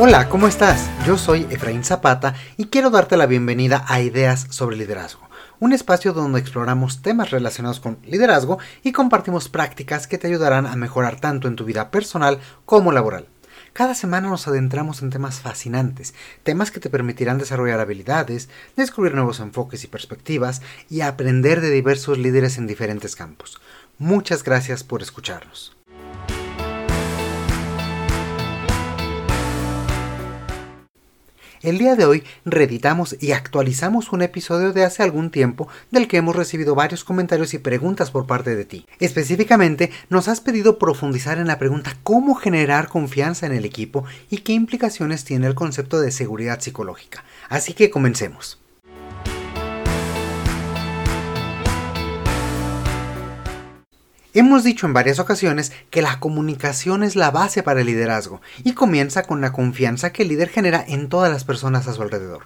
Hola, ¿cómo estás? Yo soy Efraín Zapata y quiero darte la bienvenida a Ideas sobre Liderazgo, un espacio donde exploramos temas relacionados con liderazgo y compartimos prácticas que te ayudarán a mejorar tanto en tu vida personal como laboral. Cada semana nos adentramos en temas fascinantes, temas que te permitirán desarrollar habilidades, descubrir nuevos enfoques y perspectivas y aprender de diversos líderes en diferentes campos. Muchas gracias por escucharnos. El día de hoy reeditamos y actualizamos un episodio de hace algún tiempo del que hemos recibido varios comentarios y preguntas por parte de ti. Específicamente, nos has pedido profundizar en la pregunta cómo generar confianza en el equipo y qué implicaciones tiene el concepto de seguridad psicológica. Así que comencemos. Hemos dicho en varias ocasiones que la comunicación es la base para el liderazgo y comienza con la confianza que el líder genera en todas las personas a su alrededor.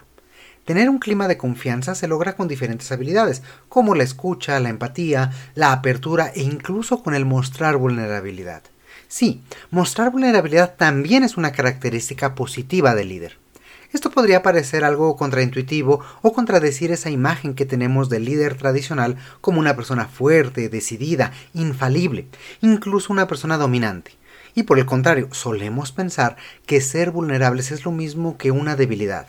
Tener un clima de confianza se logra con diferentes habilidades, como la escucha, la empatía, la apertura e incluso con el mostrar vulnerabilidad. Sí, mostrar vulnerabilidad también es una característica positiva del líder. Esto podría parecer algo contraintuitivo o contradecir esa imagen que tenemos del líder tradicional como una persona fuerte, decidida, infalible, incluso una persona dominante. Y por el contrario, solemos pensar que ser vulnerables es lo mismo que una debilidad,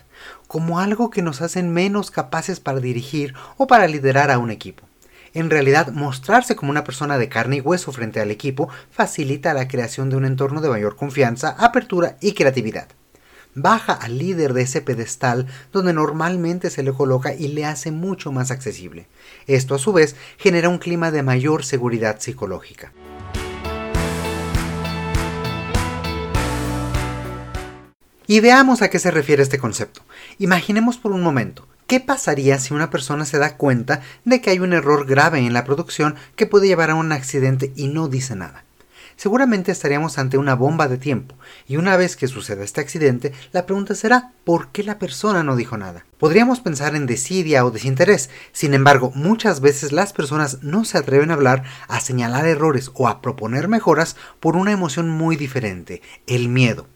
como algo que nos hacen menos capaces para dirigir o para liderar a un equipo. En realidad, mostrarse como una persona de carne y hueso frente al equipo facilita la creación de un entorno de mayor confianza, apertura y creatividad baja al líder de ese pedestal donde normalmente se le coloca y le hace mucho más accesible. Esto a su vez genera un clima de mayor seguridad psicológica. Y veamos a qué se refiere este concepto. Imaginemos por un momento, ¿qué pasaría si una persona se da cuenta de que hay un error grave en la producción que puede llevar a un accidente y no dice nada? Seguramente estaríamos ante una bomba de tiempo, y una vez que suceda este accidente, la pregunta será ¿por qué la persona no dijo nada? Podríamos pensar en desidia o desinterés, sin embargo, muchas veces las personas no se atreven a hablar, a señalar errores o a proponer mejoras por una emoción muy diferente, el miedo.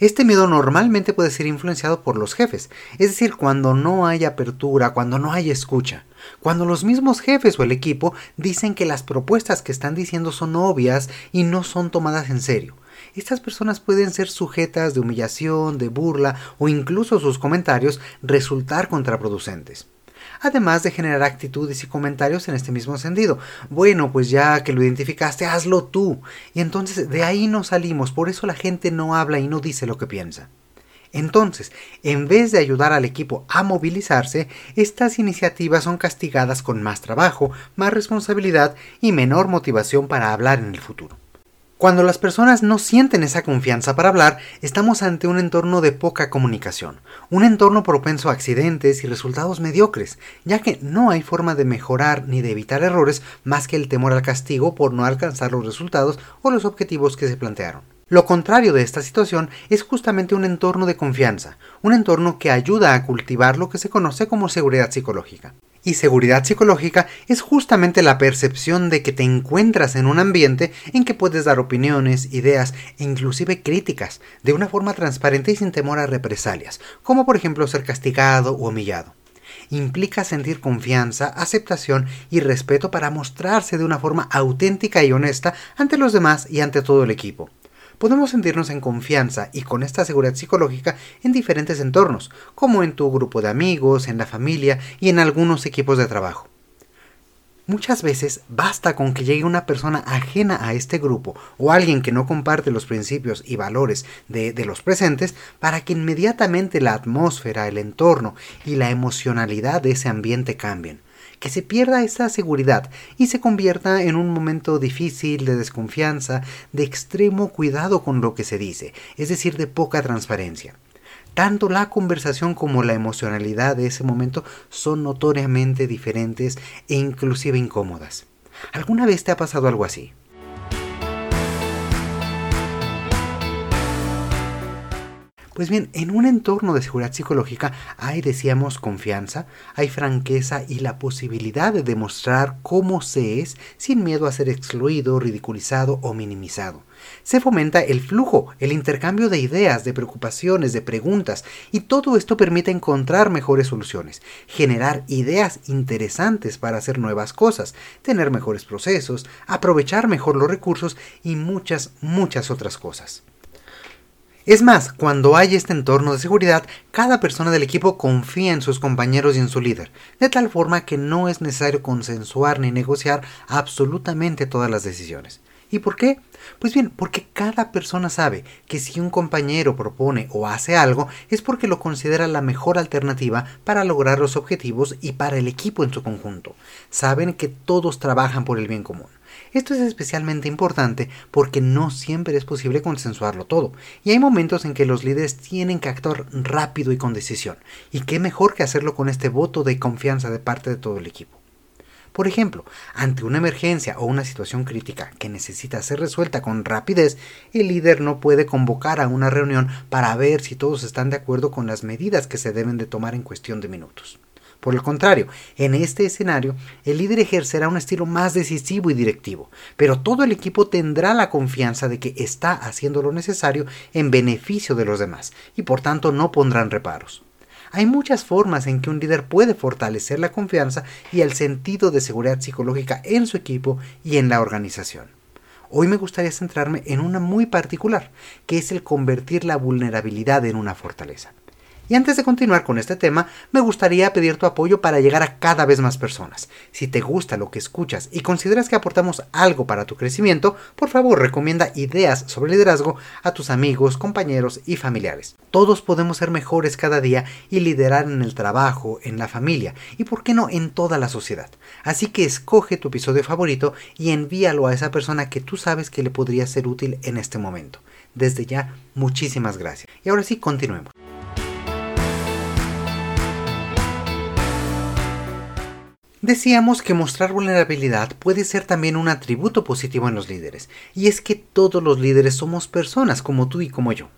Este miedo normalmente puede ser influenciado por los jefes, es decir, cuando no hay apertura, cuando no hay escucha, cuando los mismos jefes o el equipo dicen que las propuestas que están diciendo son obvias y no son tomadas en serio. Estas personas pueden ser sujetas de humillación, de burla o incluso sus comentarios resultar contraproducentes además de generar actitudes y comentarios en este mismo sentido. Bueno, pues ya que lo identificaste, hazlo tú. Y entonces de ahí no salimos, por eso la gente no habla y no dice lo que piensa. Entonces, en vez de ayudar al equipo a movilizarse, estas iniciativas son castigadas con más trabajo, más responsabilidad y menor motivación para hablar en el futuro. Cuando las personas no sienten esa confianza para hablar, estamos ante un entorno de poca comunicación, un entorno propenso a accidentes y resultados mediocres, ya que no hay forma de mejorar ni de evitar errores más que el temor al castigo por no alcanzar los resultados o los objetivos que se plantearon. Lo contrario de esta situación es justamente un entorno de confianza, un entorno que ayuda a cultivar lo que se conoce como seguridad psicológica. Y seguridad psicológica es justamente la percepción de que te encuentras en un ambiente en que puedes dar opiniones, ideas e inclusive críticas de una forma transparente y sin temor a represalias, como por ejemplo ser castigado o humillado. Implica sentir confianza, aceptación y respeto para mostrarse de una forma auténtica y honesta ante los demás y ante todo el equipo podemos sentirnos en confianza y con esta seguridad psicológica en diferentes entornos, como en tu grupo de amigos, en la familia y en algunos equipos de trabajo. Muchas veces basta con que llegue una persona ajena a este grupo o alguien que no comparte los principios y valores de, los presentes para que inmediatamente la atmósfera, el entorno y la emocionalidad de ese ambiente cambien que se pierda esa seguridad y se convierta en un momento difícil de desconfianza, de extremo cuidado con lo que se dice, es decir, de poca transparencia. Tanto la conversación como la emocionalidad de ese momento son notoriamente diferentes e inclusive incómodas. ¿Alguna vez te ha pasado algo así? Pues bien, en un entorno de seguridad psicológica hay, decíamos, confianza, hay franqueza y la posibilidad de demostrar cómo se es sin miedo a ser excluido, ridiculizado o minimizado. Se fomenta el flujo, el intercambio de ideas, de preocupaciones, de preguntas, y todo esto permite encontrar mejores soluciones, generar ideas interesantes para hacer nuevas cosas, tener mejores procesos, aprovechar mejor los recursos y muchas, muchas otras cosas. Es más, cuando hay este entorno de seguridad, cada persona del equipo confía en sus compañeros y en su líder, de tal forma que no es necesario consensuar ni negociar absolutamente todas las decisiones. ¿Y por qué? Pues bien, porque cada persona sabe que si un compañero propone o hace algo es porque lo considera la mejor alternativa para lograr los objetivos y para el equipo en su conjunto. Saben que todos trabajan por el bien común. Esto es especialmente importante porque no siempre es posible consensuarlo todo, y hay momentos en que los líderes tienen que actuar rápido y con decisión, y qué mejor que hacerlo con este voto de confianza de parte de todo el equipo. Por ejemplo, ante una emergencia o una situación crítica que necesita ser resuelta con rapidez, el líder no puede convocar a una reunión para ver si todos están de acuerdo con las medidas que se deben de tomar en cuestión de minutos. Por el contrario, en este escenario, el líder ejercerá un estilo más decisivo y directivo, pero todo el equipo tendrá la confianza de que está haciendo lo necesario en beneficio de los demás, y por tanto no pondrán reparos. Hay muchas formas en que un líder puede fortalecer la confianza y el sentido de seguridad psicológica en su equipo y en la organización. Hoy me gustaría centrarme en una muy particular, que es el convertir la vulnerabilidad en una fortaleza. Y antes de continuar con este tema, me gustaría pedir tu apoyo para llegar a cada vez más personas. Si te gusta lo que escuchas y consideras que aportamos algo para tu crecimiento, por favor recomienda ideas sobre liderazgo a tus amigos, compañeros y familiares. Todos podemos ser mejores cada día y liderar en el trabajo, en la familia y, por qué no, en toda la sociedad. Así que escoge tu episodio favorito y envíalo a esa persona que tú sabes que le podría ser útil en este momento. Desde ya, muchísimas gracias. Y ahora sí, continuemos. Decíamos que mostrar vulnerabilidad puede ser también un atributo positivo en los líderes, y es que todos los líderes somos personas como tú y como yo.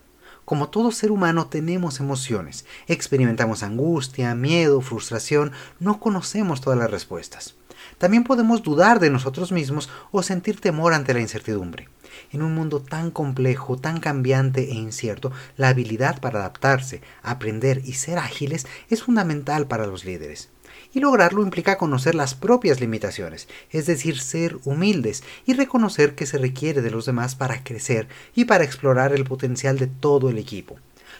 Como todo ser humano tenemos emociones, experimentamos angustia, miedo, frustración, no conocemos todas las respuestas. También podemos dudar de nosotros mismos o sentir temor ante la incertidumbre. En un mundo tan complejo, tan cambiante e incierto, la habilidad para adaptarse, aprender y ser ágiles es fundamental para los líderes y lograrlo implica conocer las propias limitaciones, es decir, ser humildes y reconocer que se requiere de los demás para crecer y para explorar el potencial de todo el equipo.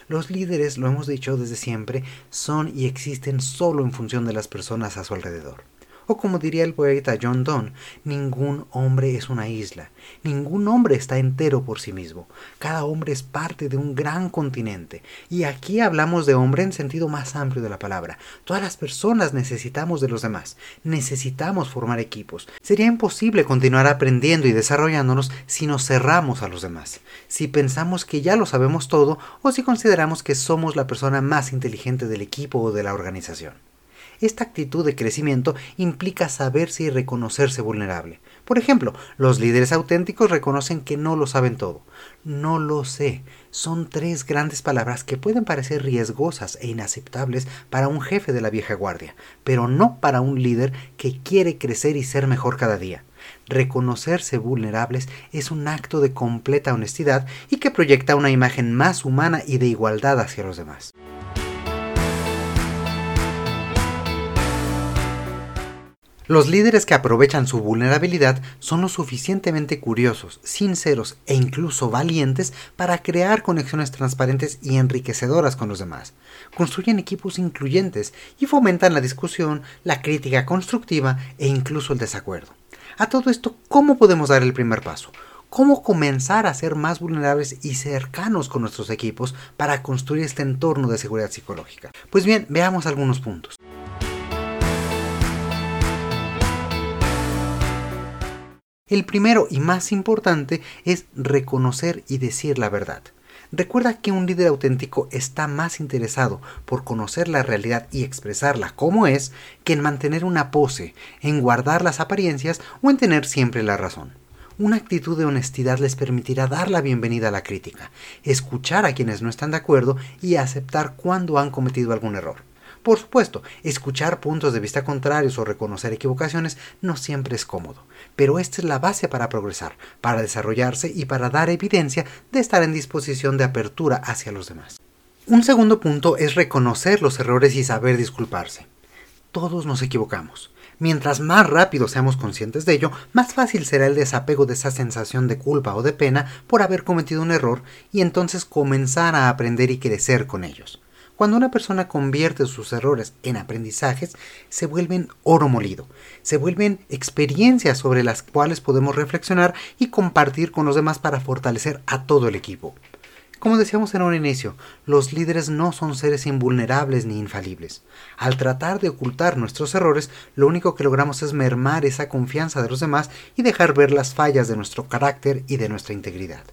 Los líderes, lo hemos dicho desde siempre, son y existen solo en función de las personas a su alrededor. O como diría el poeta John Donne, ningún hombre es una isla, ningún hombre está entero por sí mismo, cada hombre es parte de un gran continente. Y aquí hablamos de hombre en sentido más amplio de la palabra. Todas las personas necesitamos de los demás, necesitamos formar equipos. Sería imposible continuar aprendiendo y desarrollándonos si nos cerramos a los demás, si pensamos que ya lo sabemos todo o si consideramos que somos la persona más inteligente del equipo o de la organización. Esta actitud de crecimiento implica saberse y reconocerse vulnerable. Por ejemplo, los líderes auténticos reconocen que no lo saben todo. No lo sé. Son tres grandes palabras que pueden parecer riesgosas e inaceptables para un jefe de la vieja guardia, pero no para un líder que quiere crecer y ser mejor cada día. Reconocerse vulnerables es un acto de completa honestidad y que proyecta una imagen más humana y de igualdad hacia los demás. Los líderes que aprovechan su vulnerabilidad son lo suficientemente curiosos, sinceros e incluso valientes para crear conexiones transparentes y enriquecedoras con los demás. Construyen equipos incluyentes y fomentan la discusión, la crítica constructiva e incluso el desacuerdo. A todo esto, ¿cómo podemos dar el primer paso? ¿Cómo comenzar a ser más vulnerables y cercanos con nuestros equipos para construir este entorno de seguridad psicológica? Pues bien, veamos algunos puntos. El primero y más importante es reconocer y decir la verdad. Recuerda que un líder auténtico está más interesado por conocer la realidad y expresarla como es que en mantener una pose, en guardar las apariencias o en tener siempre la razón. Una actitud de honestidad les permitirá dar la bienvenida a la crítica, escuchar a quienes no están de acuerdo y aceptar cuando han cometido algún error. Por supuesto, escuchar puntos de vista contrarios o reconocer equivocaciones no siempre es cómodo, pero esta es la base para progresar, para desarrollarse y para dar evidencia de estar en disposición de apertura hacia los demás. Un segundo punto es reconocer los errores y saber disculparse. Todos nos equivocamos. Mientras más rápido seamos conscientes de ello, más fácil será el desapego de esa sensación de culpa o de pena por haber cometido un error y entonces comenzar a aprender y crecer con ellos. Cuando una persona convierte sus errores en aprendizajes, se vuelven oro molido, se vuelven experiencias sobre las cuales podemos reflexionar y compartir con los demás para fortalecer a todo el equipo. Como decíamos en un inicio, los líderes no son seres invulnerables ni infalibles. Al tratar de ocultar nuestros errores, lo único que logramos es mermar esa confianza de los demás y dejar ver las fallas de nuestro carácter y de nuestra integridad.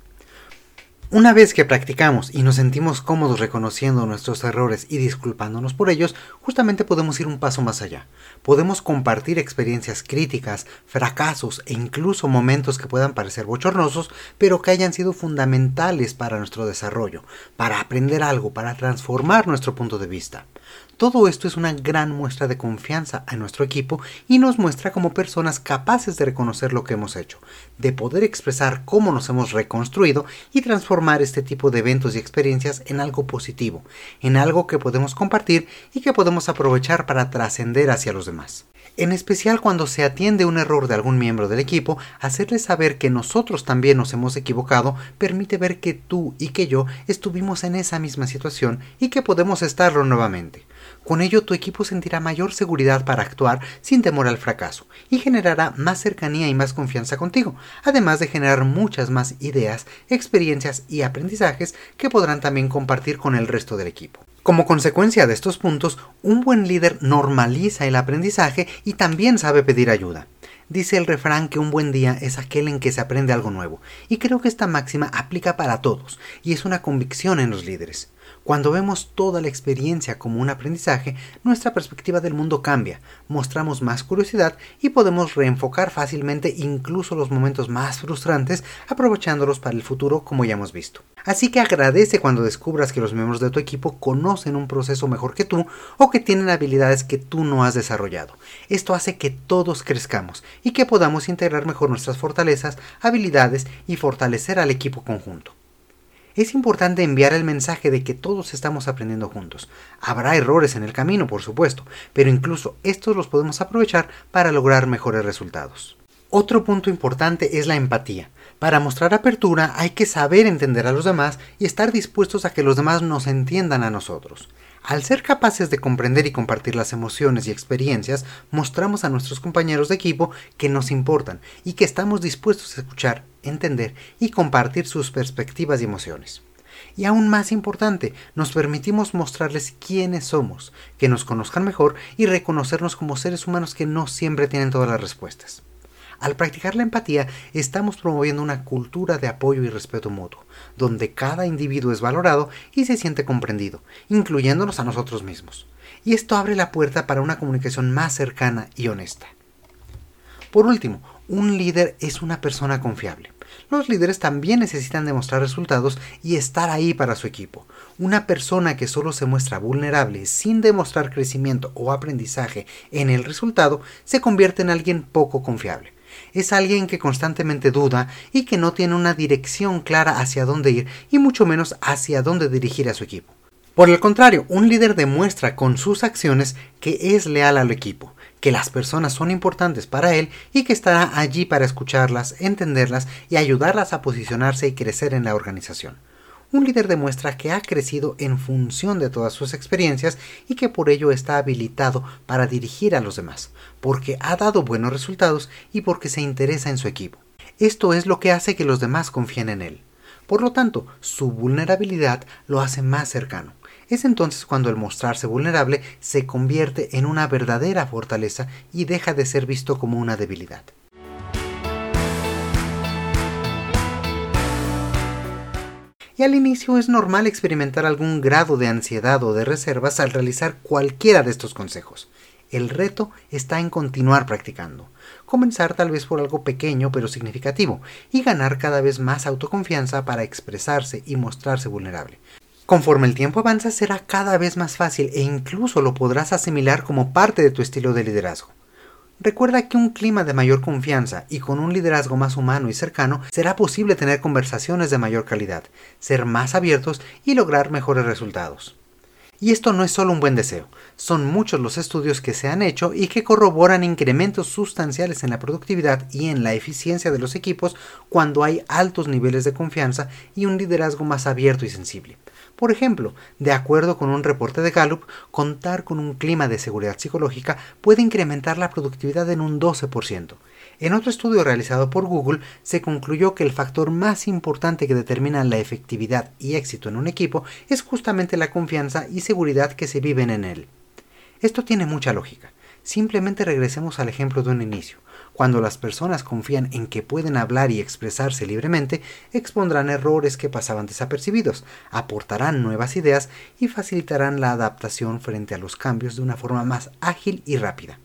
Una vez que practicamos y nos sentimos cómodos reconociendo nuestros errores y disculpándonos por ellos, justamente podemos ir un paso más allá. Podemos compartir experiencias críticas, fracasos e incluso momentos que puedan parecer bochornosos, pero que hayan sido fundamentales para nuestro desarrollo, para aprender algo, para transformar nuestro punto de vista. Todo esto es una gran muestra de confianza a nuestro equipo y nos muestra como personas capaces de reconocer lo que hemos hecho, de poder expresar cómo nos hemos reconstruido y transformar este tipo de eventos y experiencias en algo positivo, en algo que podemos compartir y que podemos aprovechar para trascender hacia los demás. En especial cuando se atiende un error de algún miembro del equipo, hacerle saber que nosotros también nos hemos equivocado permite ver que tú y que yo estuvimos en esa misma situación y que podemos estarlo nuevamente. Con ello tu equipo sentirá mayor seguridad para actuar sin temor al fracaso y generará más cercanía y más confianza contigo, además de generar muchas más ideas, experiencias y aprendizajes que podrán también compartir con el resto del equipo. Como consecuencia de estos puntos, un buen líder normaliza el aprendizaje y también sabe pedir ayuda. Dice el refrán que un buen día es aquel en que se aprende algo nuevo, y creo que esta máxima aplica para todos, y es una convicción en los líderes. Cuando vemos toda la experiencia como un aprendizaje, nuestra perspectiva del mundo cambia, mostramos más curiosidad y podemos reenfocar fácilmente incluso los momentos más frustrantes, aprovechándolos para el futuro como ya hemos visto. Así que agradece cuando descubras que los miembros de tu equipo conocen un proceso mejor que tú o que tienen habilidades que tú no has desarrollado. Esto hace que todos crezcamos y que podamos integrar mejor nuestras fortalezas, habilidades y fortalecer al equipo conjunto. Es importante enviar el mensaje de que todos estamos aprendiendo juntos. Habrá errores en el camino, por supuesto, pero incluso estos los podemos aprovechar para lograr mejores resultados. Otro punto importante es la empatía. Para mostrar apertura hay que saber entender a los demás y estar dispuestos a que los demás nos entiendan a nosotros. Al ser capaces de comprender y compartir las emociones y experiencias, mostramos a nuestros compañeros de equipo que nos importan y que estamos dispuestos a escuchar, entender y compartir sus perspectivas y emociones. Y aún más importante, nos permitimos mostrarles quiénes somos, que nos conozcan mejor y reconocernos como seres humanos que no siempre tienen todas las respuestas. Al practicar la empatía, estamos promoviendo una cultura de apoyo y respeto mutuo, donde cada individuo es valorado y se siente comprendido, incluyéndonos a nosotros mismos. Y esto abre la puerta para una comunicación más cercana y honesta. Por último, un líder es una persona confiable. Los líderes también necesitan demostrar resultados y estar ahí para su equipo. Una persona que solo se muestra vulnerable sin demostrar crecimiento o aprendizaje en el resultado se convierte en alguien poco confiable es alguien que constantemente duda y que no tiene una dirección clara hacia dónde ir y mucho menos hacia dónde dirigir a su equipo. Por el contrario, un líder demuestra con sus acciones que es leal al equipo, que las personas son importantes para él y que estará allí para escucharlas, entenderlas y ayudarlas a posicionarse y crecer en la organización un líder demuestra que ha crecido en función de todas sus experiencias y que por ello está habilitado para dirigir a los demás, porque ha dado buenos resultados y porque se interesa en su equipo. Esto es lo que hace que los demás confíen en él. Por lo tanto, su vulnerabilidad lo hace más cercano. Es entonces cuando el mostrarse vulnerable se convierte en una verdadera fortaleza y deja de ser visto como una debilidad. Y al inicio es normal experimentar algún grado de ansiedad o de reservas al realizar cualquiera de estos consejos. El reto está en continuar practicando. Comenzar tal vez por algo pequeño pero significativo y ganar cada vez más autoconfianza para expresarse y mostrarse vulnerable. Conforme el tiempo avanza será cada vez más fácil e incluso lo podrás asimilar como parte de tu estilo de liderazgo. Recuerda que un clima de mayor confianza y con un liderazgo más humano y cercano será posible tener conversaciones de mayor calidad, ser más abiertos y lograr mejores resultados. Y esto no es solo un buen deseo, son muchos los estudios que se han hecho y que corroboran incrementos sustanciales en la productividad y en la eficiencia de los equipos cuando hay altos niveles de confianza y un liderazgo más abierto y sensible. Por ejemplo, de acuerdo con un reporte de Gallup, contar con un clima de seguridad psicológica puede incrementar la productividad en un 12%. En otro estudio realizado por Google se concluyó que el factor más importante que determina la efectividad y éxito en un equipo es justamente la confianza y seguridad que se viven en él. Esto tiene mucha lógica. Simplemente regresemos al ejemplo de un inicio. Cuando las personas confían en que pueden hablar y expresarse libremente, expondrán errores que pasaban desapercibidos, aportarán nuevas ideas y facilitarán la adaptación frente a los cambios de una forma más ágil y rápida.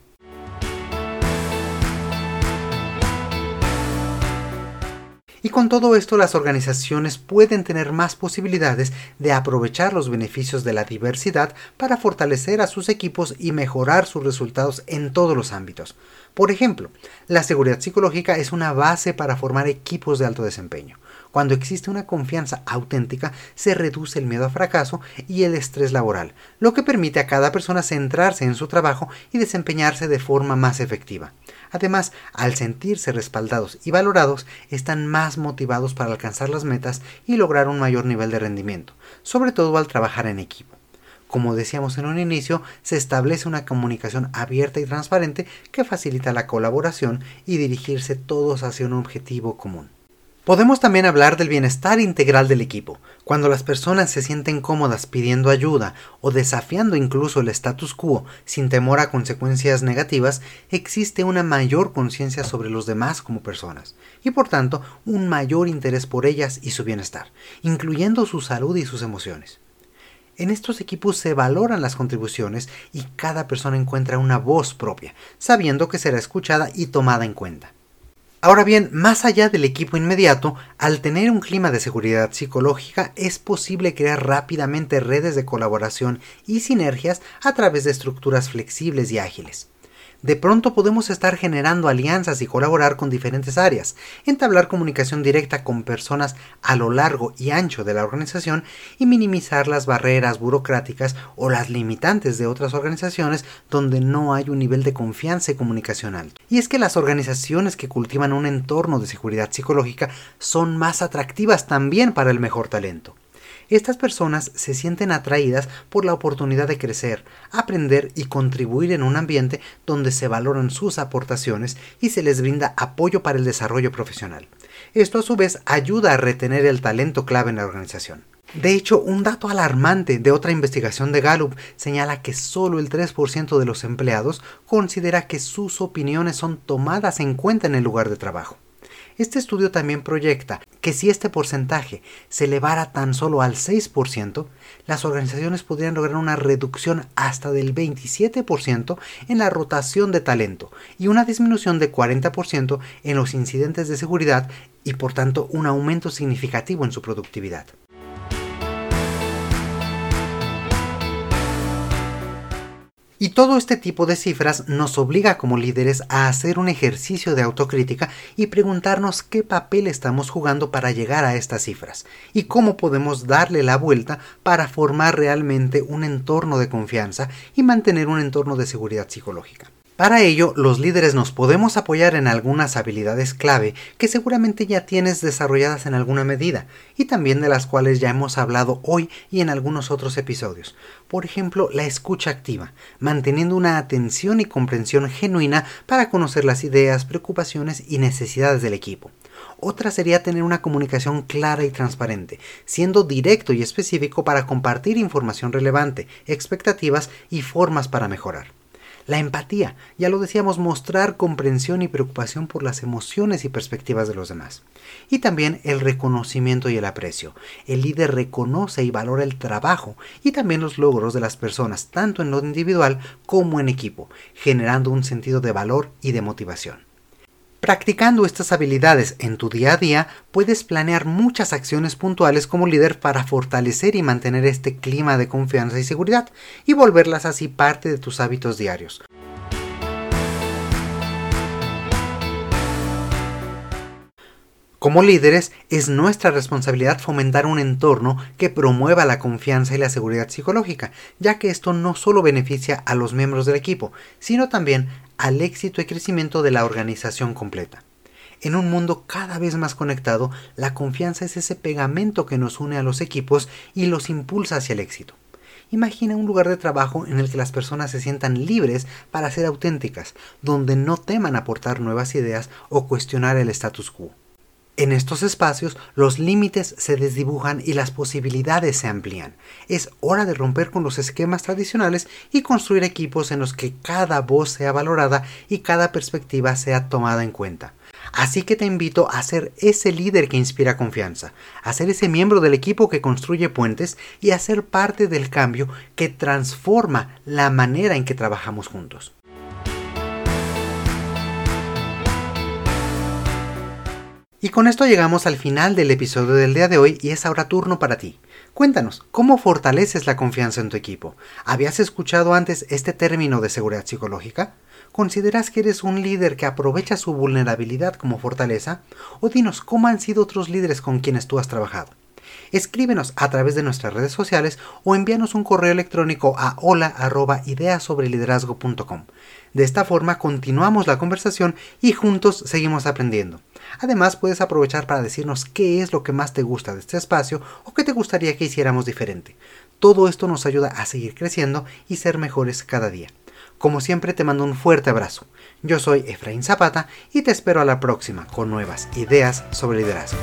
Con todo esto las organizaciones pueden tener más posibilidades de aprovechar los beneficios de la diversidad para fortalecer a sus equipos y mejorar sus resultados en todos los ámbitos. Por ejemplo, la seguridad psicológica es una base para formar equipos de alto desempeño. Cuando existe una confianza auténtica, se reduce el miedo a fracaso y el estrés laboral, lo que permite a cada persona centrarse en su trabajo y desempeñarse de forma más efectiva. Además, al sentirse respaldados y valorados, están más motivados para alcanzar las metas y lograr un mayor nivel de rendimiento, sobre todo al trabajar en equipo. Como decíamos en un inicio, se establece una comunicación abierta y transparente que facilita la colaboración y dirigirse todos hacia un objetivo común. Podemos también hablar del bienestar integral del equipo. Cuando las personas se sienten cómodas pidiendo ayuda o desafiando incluso el status quo sin temor a consecuencias negativas, existe una mayor conciencia sobre los demás como personas y por tanto un mayor interés por ellas y su bienestar, incluyendo su salud y sus emociones. En estos equipos se valoran las contribuciones y cada persona encuentra una voz propia, sabiendo que será escuchada y tomada en cuenta. Ahora bien, más allá del equipo inmediato, al tener un clima de seguridad psicológica es posible crear rápidamente redes de colaboración y sinergias a través de estructuras flexibles y ágiles de pronto podemos estar generando alianzas y colaborar con diferentes áreas, entablar comunicación directa con personas a lo largo y ancho de la organización y minimizar las barreras burocráticas o las limitantes de otras organizaciones donde no hay un nivel de confianza y comunicación alto. Y es que las organizaciones que cultivan un entorno de seguridad psicológica son más atractivas también para el mejor talento. Estas personas se sienten atraídas por la oportunidad de crecer, aprender y contribuir en un ambiente donde se valoran sus aportaciones y se les brinda apoyo para el desarrollo profesional. Esto a su vez ayuda a retener el talento clave en la organización. De hecho, un dato alarmante de otra investigación de Gallup señala que solo el 3% de los empleados considera que sus opiniones son tomadas en cuenta en el lugar de trabajo. Este estudio también proyecta que si este porcentaje se elevara tan solo al 6%, las organizaciones podrían lograr una reducción hasta del 27% en la rotación de talento y una disminución de 40% en los incidentes de seguridad y por tanto un aumento significativo en su productividad. Y todo este tipo de cifras nos obliga como líderes a hacer un ejercicio de autocrítica y preguntarnos qué papel estamos jugando para llegar a estas cifras y cómo podemos darle la vuelta para formar realmente un entorno de confianza y mantener un entorno de seguridad psicológica. Para ello, los líderes nos podemos apoyar en algunas habilidades clave que seguramente ya tienes desarrolladas en alguna medida y también de las cuales ya hemos hablado hoy y en algunos otros episodios. Por ejemplo, la escucha activa, manteniendo una atención y comprensión genuina para conocer las ideas, preocupaciones y necesidades del equipo. Otra sería tener una comunicación clara y transparente, siendo directo y específico para compartir información relevante, expectativas y formas para mejorar. La empatía, ya lo decíamos, mostrar comprensión y preocupación por las emociones y perspectivas de los demás. Y también el reconocimiento y el aprecio. El líder reconoce y valora el trabajo y también los logros de las personas, tanto en lo individual como en equipo, generando un sentido de valor y de motivación. Practicando estas habilidades en tu día a día, puedes planear muchas acciones puntuales como líder para fortalecer y mantener este clima de confianza y seguridad y volverlas así parte de tus hábitos diarios. Como líderes, es nuestra responsabilidad fomentar un entorno que promueva la confianza y la seguridad psicológica, ya que esto no solo beneficia a los miembros del equipo, sino también al éxito y crecimiento de la organización completa. En un mundo cada vez más conectado, la confianza es ese pegamento que nos une a los equipos y los impulsa hacia el éxito. Imagina un lugar de trabajo en el que las personas se sientan libres para ser auténticas, donde no teman aportar nuevas ideas o cuestionar el status quo. En estos espacios los límites se desdibujan y las posibilidades se amplían. Es hora de romper con los esquemas tradicionales y construir equipos en los que cada voz sea valorada y cada perspectiva sea tomada en cuenta. Así que te invito a ser ese líder que inspira confianza, a ser ese miembro del equipo que construye puentes y a ser parte del cambio que transforma la manera en que trabajamos juntos. Y con esto llegamos al final del episodio del día de hoy y es ahora turno para ti. Cuéntanos, ¿cómo fortaleces la confianza en tu equipo? ¿Habías escuchado antes este término de seguridad psicológica? ¿Consideras que eres un líder que aprovecha su vulnerabilidad como fortaleza? O dinos cómo han sido otros líderes con quienes tú has trabajado. Escríbenos a través de nuestras redes sociales o envíanos un correo electrónico a hola@ideasobreliderazgo.com. De esta forma continuamos la conversación y juntos seguimos aprendiendo. Además, puedes aprovechar para decirnos qué es lo que más te gusta de este espacio o qué te gustaría que hiciéramos diferente. Todo esto nos ayuda a seguir creciendo y ser mejores cada día. Como siempre te mando un fuerte abrazo. Yo soy Efraín Zapata y te espero a la próxima con nuevas ideas sobre liderazgo.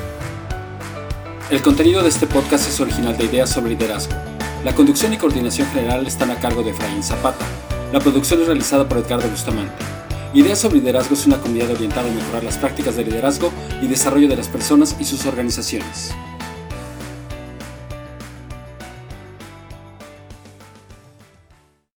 El contenido de este podcast es original de Ideas sobre Liderazgo. La conducción y coordinación general están a cargo de Efraín Zapata. La producción es realizada por Edgardo Bustamante. Ideas sobre Liderazgo es una comunidad orientada a mejorar las prácticas de liderazgo y desarrollo de las personas y sus organizaciones.